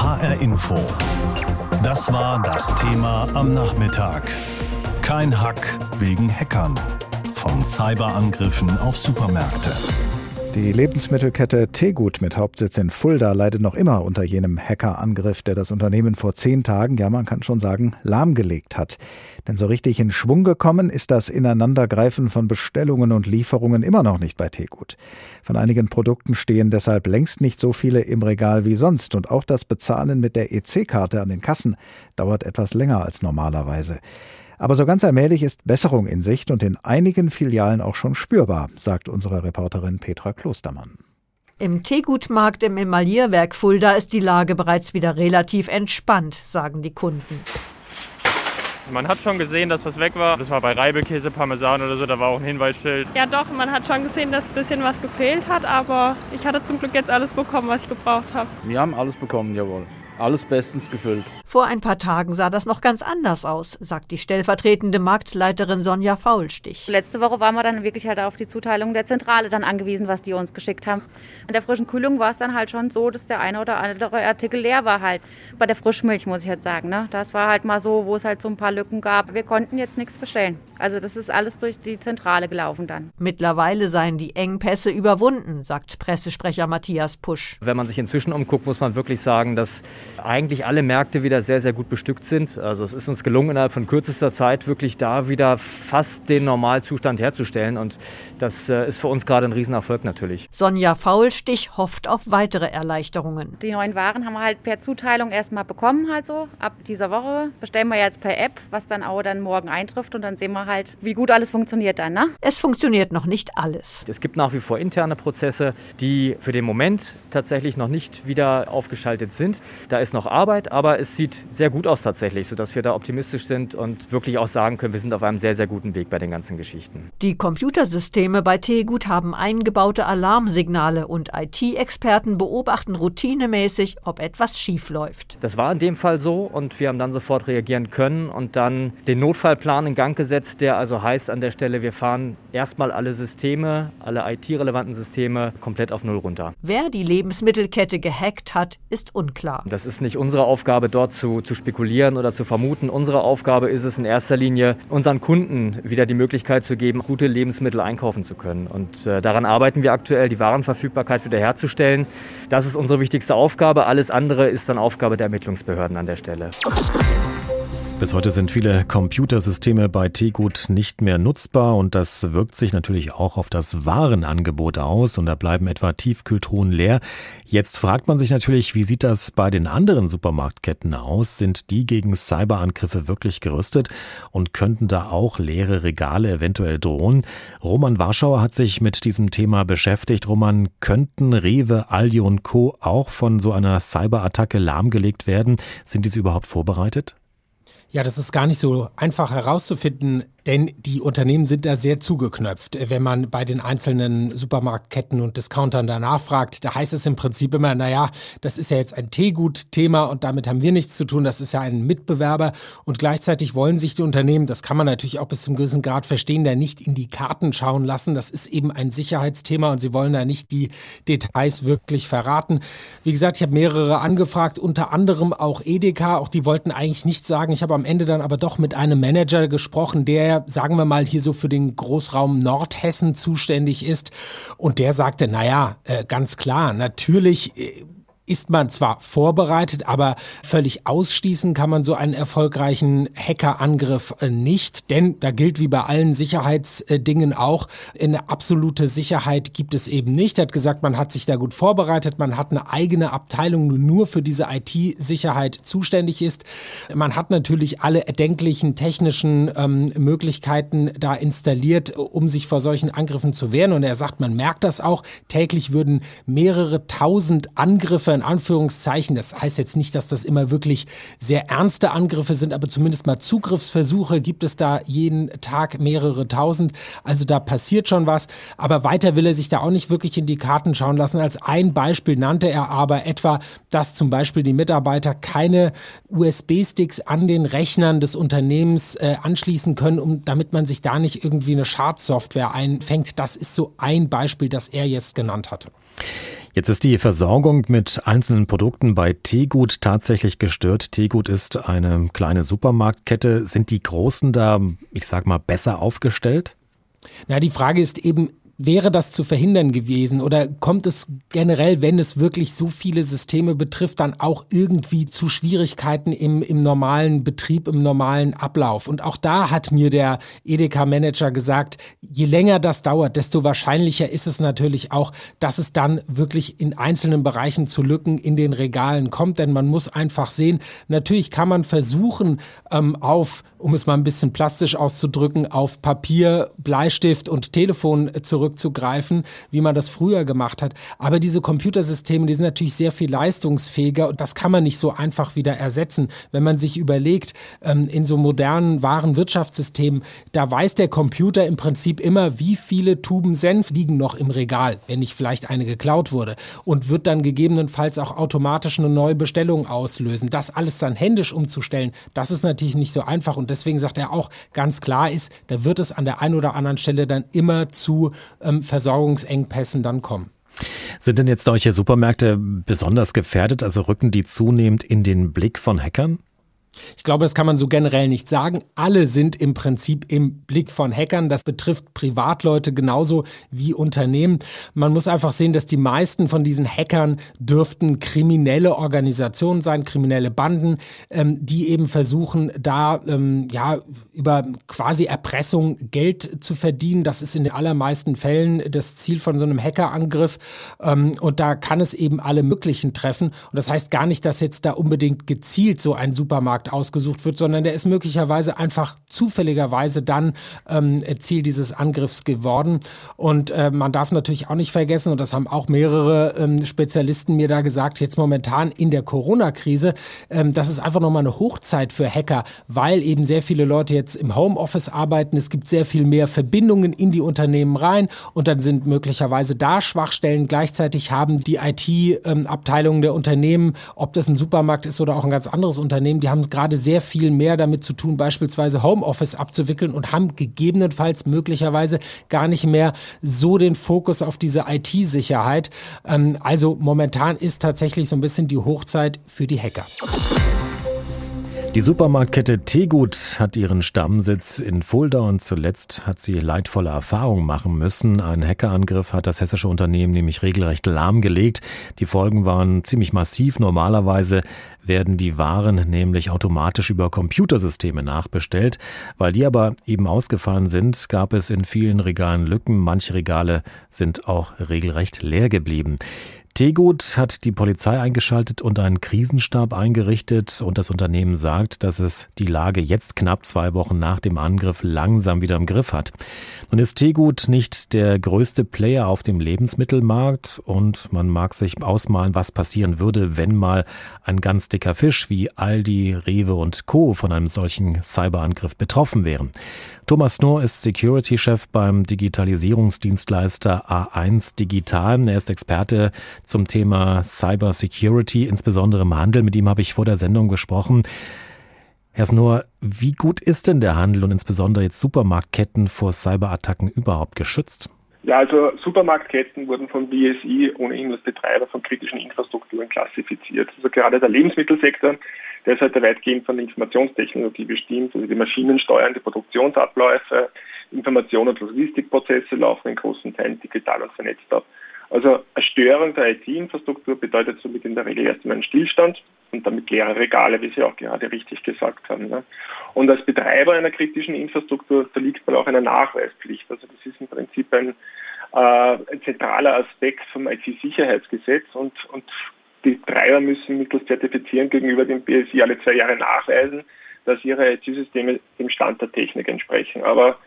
HR Info. Das war das Thema am Nachmittag. Kein Hack wegen Hackern. Von Cyberangriffen auf Supermärkte. Die Lebensmittelkette Tegut mit Hauptsitz in Fulda leidet noch immer unter jenem Hackerangriff, der das Unternehmen vor zehn Tagen, ja man kann schon sagen, lahmgelegt hat. Denn so richtig in Schwung gekommen ist das Ineinandergreifen von Bestellungen und Lieferungen immer noch nicht bei Tegut. Von einigen Produkten stehen deshalb längst nicht so viele im Regal wie sonst und auch das Bezahlen mit der EC-Karte an den Kassen dauert etwas länger als normalerweise. Aber so ganz allmählich ist Besserung in Sicht und in einigen Filialen auch schon spürbar, sagt unsere Reporterin Petra Klostermann. Im Teegutmarkt im Emaillierwerk Fulda ist die Lage bereits wieder relativ entspannt, sagen die Kunden. Man hat schon gesehen, dass was weg war. Das war bei Reibekäse, Parmesan oder so, da war auch ein Hinweisschild. Ja doch, man hat schon gesehen, dass ein bisschen was gefehlt hat, aber ich hatte zum Glück jetzt alles bekommen, was ich gebraucht habe. Wir haben alles bekommen, jawohl. Alles bestens gefüllt. Vor ein paar Tagen sah das noch ganz anders aus, sagt die stellvertretende Marktleiterin Sonja Faulstich. Letzte Woche waren wir dann wirklich halt auf die Zuteilung der Zentrale dann angewiesen, was die uns geschickt haben. In der frischen Kühlung war es dann halt schon so, dass der eine oder andere Artikel leer war halt. Bei der Frischmilch muss ich halt sagen, ne? das war halt mal so, wo es halt so ein paar Lücken gab. Wir konnten jetzt nichts bestellen. Also das ist alles durch die Zentrale gelaufen dann. Mittlerweile seien die Engpässe überwunden, sagt Pressesprecher Matthias Pusch. Wenn man sich inzwischen umguckt, muss man wirklich sagen, dass eigentlich alle Märkte wieder sehr, sehr gut bestückt sind. Also es ist uns gelungen, innerhalb von kürzester Zeit wirklich da wieder fast den Normalzustand herzustellen. Und das äh, ist für uns gerade ein Riesenerfolg natürlich. Sonja Faulstich hofft auf weitere Erleichterungen. Die neuen Waren haben wir halt per Zuteilung erstmal bekommen, halt so. Ab dieser Woche bestellen wir jetzt per App, was dann auch dann morgen eintrifft. Und dann sehen wir halt, wie gut alles funktioniert dann. Ne? Es funktioniert noch nicht alles. Es gibt nach wie vor interne Prozesse, die für den Moment tatsächlich noch nicht wieder aufgeschaltet sind. Da ist noch Arbeit, aber es sieht sehr gut aus tatsächlich, sodass wir da optimistisch sind und wirklich auch sagen können, wir sind auf einem sehr, sehr guten Weg bei den ganzen Geschichten. Die Computersysteme bei Tegut haben eingebaute Alarmsignale und IT-Experten beobachten routinemäßig, ob etwas schief läuft. Das war in dem Fall so und wir haben dann sofort reagieren können und dann den Notfallplan in Gang gesetzt, der also heißt an der Stelle, wir fahren erstmal alle Systeme, alle IT-relevanten Systeme komplett auf Null runter. Wer die Lebensmittelkette gehackt hat, ist unklar. Das ist nicht unsere Aufgabe, dort zu, zu spekulieren oder zu vermuten. Unsere Aufgabe ist es in erster Linie, unseren Kunden wieder die Möglichkeit zu geben, gute Lebensmittel einkaufen zu können. Und äh, daran arbeiten wir aktuell, die Warenverfügbarkeit wiederherzustellen. Das ist unsere wichtigste Aufgabe. Alles andere ist dann Aufgabe der Ermittlungsbehörden an der Stelle. Bis heute sind viele Computersysteme bei Tegut nicht mehr nutzbar und das wirkt sich natürlich auch auf das Warenangebot aus und da bleiben etwa Tiefkühltruhen leer. Jetzt fragt man sich natürlich, wie sieht das bei den anderen Supermarktketten aus? Sind die gegen Cyberangriffe wirklich gerüstet und könnten da auch leere Regale eventuell drohen? Roman Warschauer hat sich mit diesem Thema beschäftigt. Roman, könnten Rewe, Aldi und Co. auch von so einer Cyberattacke lahmgelegt werden? Sind diese überhaupt vorbereitet? Ja, das ist gar nicht so einfach herauszufinden, denn die Unternehmen sind da sehr zugeknöpft. Wenn man bei den einzelnen Supermarktketten und Discountern danach fragt, da heißt es im Prinzip immer, naja, das ist ja jetzt ein Teegut-Thema und damit haben wir nichts zu tun, das ist ja ein Mitbewerber und gleichzeitig wollen sich die Unternehmen, das kann man natürlich auch bis zum gewissen Grad verstehen, da nicht in die Karten schauen lassen. Das ist eben ein Sicherheitsthema und sie wollen da nicht die Details wirklich verraten. Wie gesagt, ich habe mehrere angefragt, unter anderem auch Edeka, auch die wollten eigentlich nichts sagen. Ich habe am Ende dann aber doch mit einem Manager gesprochen, der sagen wir mal, hier so für den Großraum Nordhessen zuständig ist. Und der sagte, naja, äh, ganz klar, natürlich äh, ist man zwar vorbereitet, aber völlig ausschließen kann man so einen erfolgreichen Hackerangriff äh, nicht, denn da gilt wie bei allen Sicherheitsdingen auch, eine absolute Sicherheit gibt es eben nicht. Er hat gesagt, man hat sich da gut vorbereitet, man hat eine eigene Abteilung, die nur für diese IT-Sicherheit zuständig ist. Man hat natürlich alle erdenklichen technischen ähm, Möglichkeiten da installiert, um sich vor solchen Angriffen zu wehren. Und er sagt, man merkt das auch. Täglich würden mehrere tausend Angriffe in Anführungszeichen. Das heißt jetzt nicht, dass das immer wirklich sehr ernste Angriffe sind, aber zumindest mal Zugriffsversuche gibt es da jeden Tag mehrere tausend. Also da passiert schon was. Aber weiter will er sich da auch nicht wirklich in die Karten schauen lassen. Als ein Beispiel nannte er aber etwa, dass zum Beispiel die Mitarbeiter keine USB-Sticks an den Rechnern des Unternehmens äh, anschließen können, um, damit man sich da nicht irgendwie eine Schadsoftware einfängt. Das ist so ein Beispiel, das er jetzt genannt hatte. Jetzt ist die Versorgung mit einzelnen Produkten bei Teegut tatsächlich gestört. Teegut ist eine kleine Supermarktkette. Sind die Großen da, ich sag mal, besser aufgestellt? Na, die Frage ist eben, Wäre das zu verhindern gewesen oder kommt es generell, wenn es wirklich so viele Systeme betrifft, dann auch irgendwie zu Schwierigkeiten im, im normalen Betrieb, im normalen Ablauf? Und auch da hat mir der Edeka-Manager gesagt, je länger das dauert, desto wahrscheinlicher ist es natürlich auch, dass es dann wirklich in einzelnen Bereichen zu Lücken in den Regalen kommt. Denn man muss einfach sehen, natürlich kann man versuchen, ähm, auf, um es mal ein bisschen plastisch auszudrücken, auf Papier, Bleistift und Telefon zurück zurückzugreifen, wie man das früher gemacht hat. Aber diese Computersysteme, die sind natürlich sehr viel leistungsfähiger und das kann man nicht so einfach wieder ersetzen. Wenn man sich überlegt, ähm, in so modernen Warenwirtschaftssystemen, da weiß der Computer im Prinzip immer, wie viele Tuben Senf liegen noch im Regal, wenn nicht vielleicht eine geklaut wurde und wird dann gegebenenfalls auch automatisch eine neue Bestellung auslösen. Das alles dann händisch umzustellen, das ist natürlich nicht so einfach und deswegen sagt er auch ganz klar ist, da wird es an der einen oder anderen Stelle dann immer zu ähm, Versorgungsengpässen dann kommen. Sind denn jetzt solche Supermärkte besonders gefährdet? Also rücken die zunehmend in den Blick von Hackern? Ich glaube, das kann man so generell nicht sagen. Alle sind im Prinzip im Blick von Hackern. Das betrifft Privatleute genauso wie Unternehmen. Man muss einfach sehen, dass die meisten von diesen Hackern dürften kriminelle Organisationen sein, kriminelle Banden, ähm, die eben versuchen, da ähm, ja über quasi Erpressung Geld zu verdienen. Das ist in den allermeisten Fällen das Ziel von so einem Hackerangriff. Ähm, und da kann es eben alle möglichen treffen. Und das heißt gar nicht, dass jetzt da unbedingt gezielt so ein Supermarkt ausgesucht wird, sondern der ist möglicherweise einfach zufälligerweise dann ähm, Ziel dieses Angriffs geworden. Und äh, man darf natürlich auch nicht vergessen, und das haben auch mehrere ähm, Spezialisten mir da gesagt, jetzt momentan in der Corona-Krise, ähm, das ist einfach nochmal eine Hochzeit für Hacker, weil eben sehr viele Leute jetzt im Homeoffice arbeiten. Es gibt sehr viel mehr Verbindungen in die Unternehmen rein und dann sind möglicherweise da Schwachstellen. Gleichzeitig haben die IT-Abteilungen ähm, der Unternehmen, ob das ein Supermarkt ist oder auch ein ganz anderes Unternehmen, die haben gerade sehr viel mehr damit zu tun, beispielsweise Homeoffice abzuwickeln und haben gegebenenfalls möglicherweise gar nicht mehr so den Fokus auf diese IT-Sicherheit. Ähm, also momentan ist tatsächlich so ein bisschen die Hochzeit für die Hacker. Die Supermarktkette Tegut hat ihren Stammsitz in Fulda und zuletzt hat sie leidvolle Erfahrungen machen müssen. Ein Hackerangriff hat das hessische Unternehmen nämlich regelrecht lahmgelegt. Die Folgen waren ziemlich massiv. Normalerweise werden die Waren nämlich automatisch über Computersysteme nachbestellt. Weil die aber eben ausgefallen sind, gab es in vielen Regalen Lücken. Manche Regale sind auch regelrecht leer geblieben. Tegut hat die Polizei eingeschaltet und einen Krisenstab eingerichtet und das Unternehmen sagt, dass es die Lage jetzt knapp zwei Wochen nach dem Angriff langsam wieder im Griff hat. Nun ist Tegut nicht der größte Player auf dem Lebensmittelmarkt und man mag sich ausmalen, was passieren würde, wenn mal ein ganz dicker Fisch wie Aldi, Rewe und Co. von einem solchen Cyberangriff betroffen wären. Thomas Snow ist Security-Chef beim Digitalisierungsdienstleister A1 Digital. Er ist Experte zum Thema Cyber Security, insbesondere im Handel. Mit ihm habe ich vor der Sendung gesprochen. Herr Snow, wie gut ist denn der Handel und insbesondere jetzt Supermarktketten vor Cyberattacken überhaupt geschützt? Ja, also Supermarktketten wurden vom BSI ohnehin als Betreiber von kritischen Infrastrukturen klassifiziert. Also gerade der Lebensmittelsektor, der ist heute weitgehend von der Informationstechnologie bestimmt. Also die Maschinen steuern die Produktionsabläufe, Information- und Logistikprozesse laufen in großen Teilen digital und vernetzt ab. Also eine Störung der IT-Infrastruktur bedeutet somit in der Regel erstmal einen Stillstand und damit leere Regale, wie Sie auch gerade richtig gesagt haben. Ne? Und als Betreiber einer kritischen Infrastruktur unterliegt man auch einer Nachweispflicht. Also das ist im Prinzip ein, äh, ein zentraler Aspekt vom IT-Sicherheitsgesetz und, und die Betreiber müssen mittels Zertifizieren gegenüber dem BSI alle zwei Jahre nachweisen, dass ihre IT-Systeme dem Stand der Technik entsprechen. Aber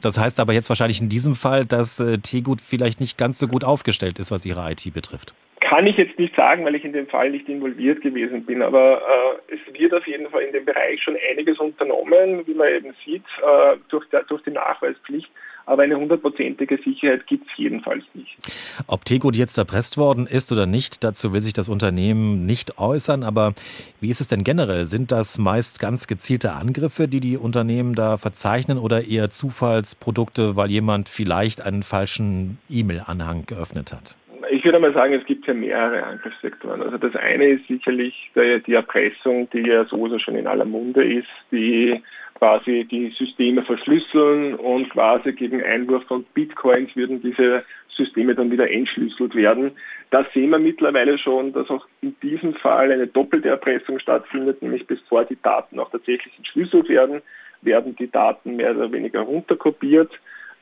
das heißt aber jetzt wahrscheinlich in diesem Fall, dass äh, Tegut vielleicht nicht ganz so gut aufgestellt ist, was ihre IT betrifft. Kann ich jetzt nicht sagen, weil ich in dem Fall nicht involviert gewesen bin, aber äh, es wird auf jeden Fall in dem Bereich schon einiges unternommen, wie man eben sieht, äh, durch, der, durch die Nachweispflicht aber eine hundertprozentige Sicherheit gibt es jedenfalls nicht. Ob Tegut jetzt erpresst worden ist oder nicht, dazu will sich das Unternehmen nicht äußern. Aber wie ist es denn generell? Sind das meist ganz gezielte Angriffe, die die Unternehmen da verzeichnen oder eher Zufallsprodukte, weil jemand vielleicht einen falschen E-Mail-Anhang geöffnet hat? Ich würde mal sagen, es gibt ja mehrere Angriffssektoren. Also das eine ist sicherlich die Erpressung, die ja sowieso schon in aller Munde ist, die quasi die Systeme verschlüsseln und quasi gegen Einwurf von Bitcoins würden diese Systeme dann wieder entschlüsselt werden. Da sehen wir mittlerweile schon, dass auch in diesem Fall eine doppelte Erpressung stattfindet, nämlich bevor die Daten auch tatsächlich entschlüsselt werden, werden die Daten mehr oder weniger runterkopiert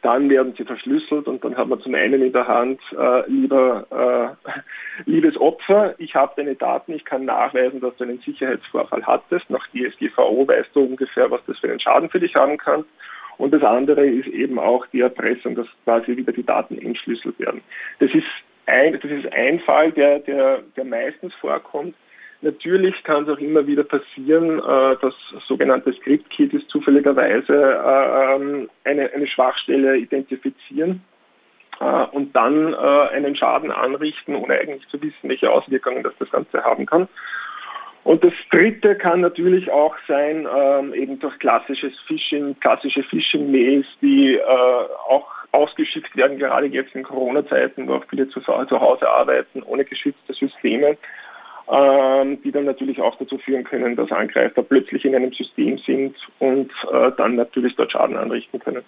dann werden sie verschlüsselt und dann hat man zum einen in der Hand, äh, lieber äh, liebes Opfer, ich habe deine Daten, ich kann nachweisen, dass du einen Sicherheitsvorfall hattest. Nach DSGVO weißt du ungefähr, was das für einen Schaden für dich haben kann. Und das andere ist eben auch die Erpressung, dass quasi wieder die Daten entschlüsselt werden. Das ist ein, das ist ein Fall, der, der, der meistens vorkommt. Natürlich kann es auch immer wieder passieren, äh, dass sogenannte Script-Kiddies zufälligerweise äh, ähm, eine, eine Schwachstelle identifizieren äh, und dann äh, einen Schaden anrichten, ohne eigentlich zu wissen, welche Auswirkungen das das Ganze haben kann. Und das dritte kann natürlich auch sein, ähm, eben durch klassisches Phishing, klassische Phishing-Mails, die äh, auch ausgeschickt werden, gerade jetzt in Corona-Zeiten, wo auch viele zu, zu Hause arbeiten, ohne geschützte Systeme die dann natürlich auch dazu führen können, dass Angreifer plötzlich in einem System sind und äh, dann natürlich dort Schaden anrichten können.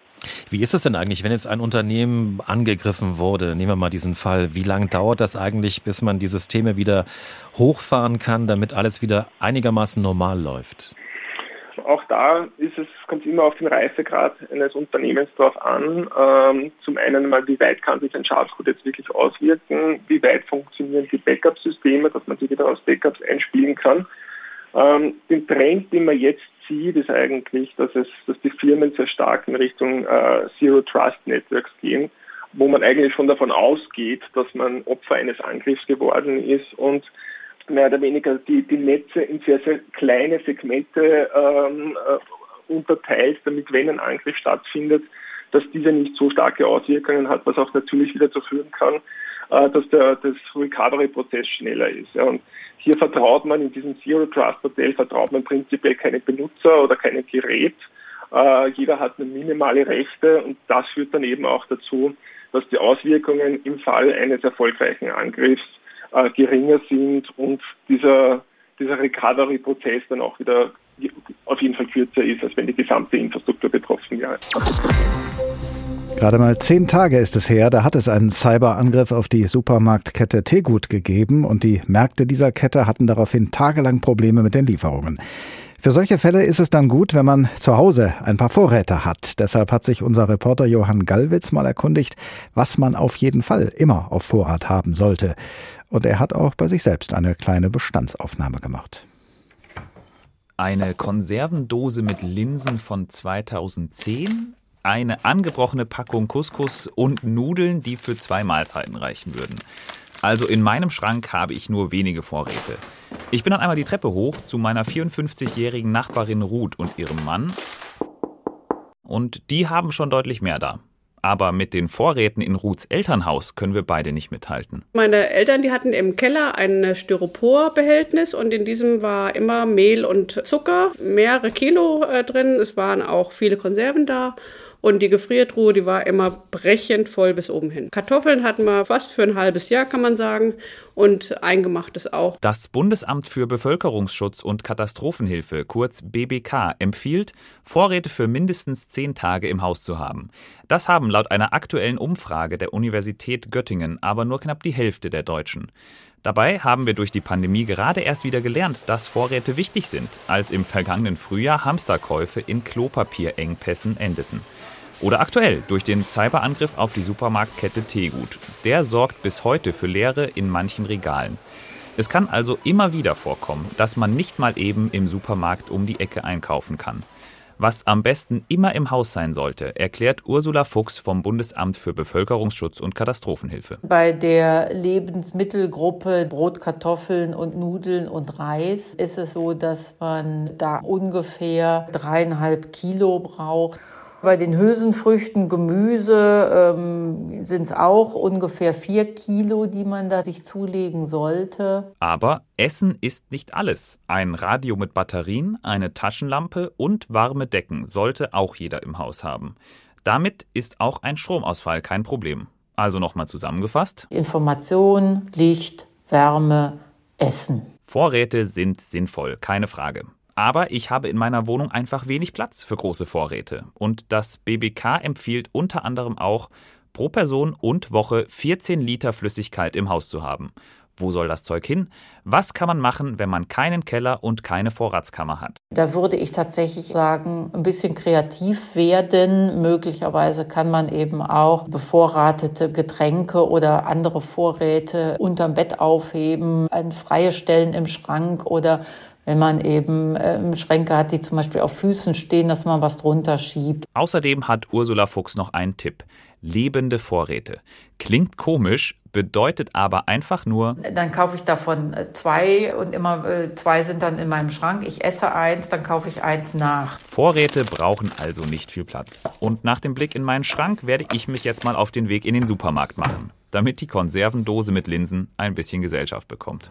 Wie ist es denn eigentlich, wenn jetzt ein Unternehmen angegriffen wurde? Nehmen wir mal diesen Fall. Wie lange dauert das eigentlich, bis man die Systeme wieder hochfahren kann, damit alles wieder einigermaßen normal läuft? Auch da ist es, kommt immer auf den Reifegrad eines Unternehmens drauf an. Ähm, zum einen mal, wie weit kann sich ein Schadcode jetzt wirklich auswirken? Wie weit funktionieren die Backup-Systeme, dass man sie wieder aus Backups einspielen kann? Ähm, den Trend, den man jetzt sieht, ist eigentlich, dass es, dass die Firmen sehr stark in Richtung äh, Zero Trust Networks gehen, wo man eigentlich schon davon ausgeht, dass man Opfer eines Angriffs geworden ist und mehr oder weniger die, die Netze in sehr, sehr kleine Segmente ähm, äh, unterteilt, damit wenn ein Angriff stattfindet, dass dieser nicht so starke Auswirkungen hat, was auch natürlich wieder dazu führen kann, äh, dass der das Recovery-Prozess schneller ist. Ja. Und hier vertraut man in diesem Zero Trust Modell vertraut man prinzipiell keinem Benutzer oder keinem Gerät. Äh, jeder hat eine minimale Rechte und das führt dann eben auch dazu, dass die Auswirkungen im Fall eines erfolgreichen Angriffs äh, geringer sind und dieser, dieser Recovery-Prozess dann auch wieder auf jeden Fall kürzer ist, als wenn die gesamte Infrastruktur betroffen wäre. Gerade mal zehn Tage ist es her, da hat es einen Cyberangriff auf die Supermarktkette Tegut gegeben und die Märkte dieser Kette hatten daraufhin tagelang Probleme mit den Lieferungen. Für solche Fälle ist es dann gut, wenn man zu Hause ein paar Vorräte hat. Deshalb hat sich unser Reporter Johann Gallwitz mal erkundigt, was man auf jeden Fall immer auf Vorrat haben sollte. Und er hat auch bei sich selbst eine kleine Bestandsaufnahme gemacht. Eine Konservendose mit Linsen von 2010, eine angebrochene Packung Couscous und Nudeln, die für zwei Mahlzeiten reichen würden. Also in meinem Schrank habe ich nur wenige Vorräte. Ich bin dann einmal die Treppe hoch zu meiner 54-jährigen Nachbarin Ruth und ihrem Mann. Und die haben schon deutlich mehr da. Aber mit den Vorräten in Ruths Elternhaus können wir beide nicht mithalten. Meine Eltern, die hatten im Keller ein Styroporbehältnis und in diesem war immer Mehl und Zucker, mehrere Kilo äh, drin. Es waren auch viele Konserven da und die Gefriertruhe, die war immer brechend voll bis oben hin. Kartoffeln hatten wir fast für ein halbes Jahr, kann man sagen. Und eingemachtes auch. Das Bundesamt für Bevölkerungsschutz und Katastrophenhilfe, kurz BBK, empfiehlt, Vorräte für mindestens zehn Tage im Haus zu haben. Das haben laut einer aktuellen Umfrage der Universität Göttingen aber nur knapp die Hälfte der Deutschen. Dabei haben wir durch die Pandemie gerade erst wieder gelernt, dass Vorräte wichtig sind, als im vergangenen Frühjahr Hamsterkäufe in Klopapierengpässen endeten. Oder aktuell durch den Cyberangriff auf die Supermarktkette Teegut. Der sorgt bis heute für Leere in manchen Regalen. Es kann also immer wieder vorkommen, dass man nicht mal eben im Supermarkt um die Ecke einkaufen kann. Was am besten immer im Haus sein sollte, erklärt Ursula Fuchs vom Bundesamt für Bevölkerungsschutz und Katastrophenhilfe. Bei der Lebensmittelgruppe Brot, Kartoffeln und Nudeln und Reis ist es so, dass man da ungefähr dreieinhalb Kilo braucht. Bei den Hülsenfrüchten, Gemüse ähm, sind es auch ungefähr vier Kilo, die man da sich zulegen sollte. Aber Essen ist nicht alles. Ein Radio mit Batterien, eine Taschenlampe und warme Decken sollte auch jeder im Haus haben. Damit ist auch ein Stromausfall kein Problem. Also nochmal zusammengefasst. Information, Licht, Wärme, Essen. Vorräte sind sinnvoll, keine Frage. Aber ich habe in meiner Wohnung einfach wenig Platz für große Vorräte. Und das BBK empfiehlt unter anderem auch, pro Person und Woche 14 Liter Flüssigkeit im Haus zu haben. Wo soll das Zeug hin? Was kann man machen, wenn man keinen Keller und keine Vorratskammer hat? Da würde ich tatsächlich sagen, ein bisschen kreativ werden. Möglicherweise kann man eben auch bevorratete Getränke oder andere Vorräte unterm Bett aufheben, an freie Stellen im Schrank oder wenn man eben äh, Schränke hat, die zum Beispiel auf Füßen stehen, dass man was drunter schiebt. Außerdem hat Ursula Fuchs noch einen Tipp. Lebende Vorräte. Klingt komisch, bedeutet aber einfach nur. Dann kaufe ich davon äh, zwei und immer äh, zwei sind dann in meinem Schrank. Ich esse eins, dann kaufe ich eins nach. Vorräte brauchen also nicht viel Platz. Und nach dem Blick in meinen Schrank werde ich mich jetzt mal auf den Weg in den Supermarkt machen, damit die Konservendose mit Linsen ein bisschen Gesellschaft bekommt.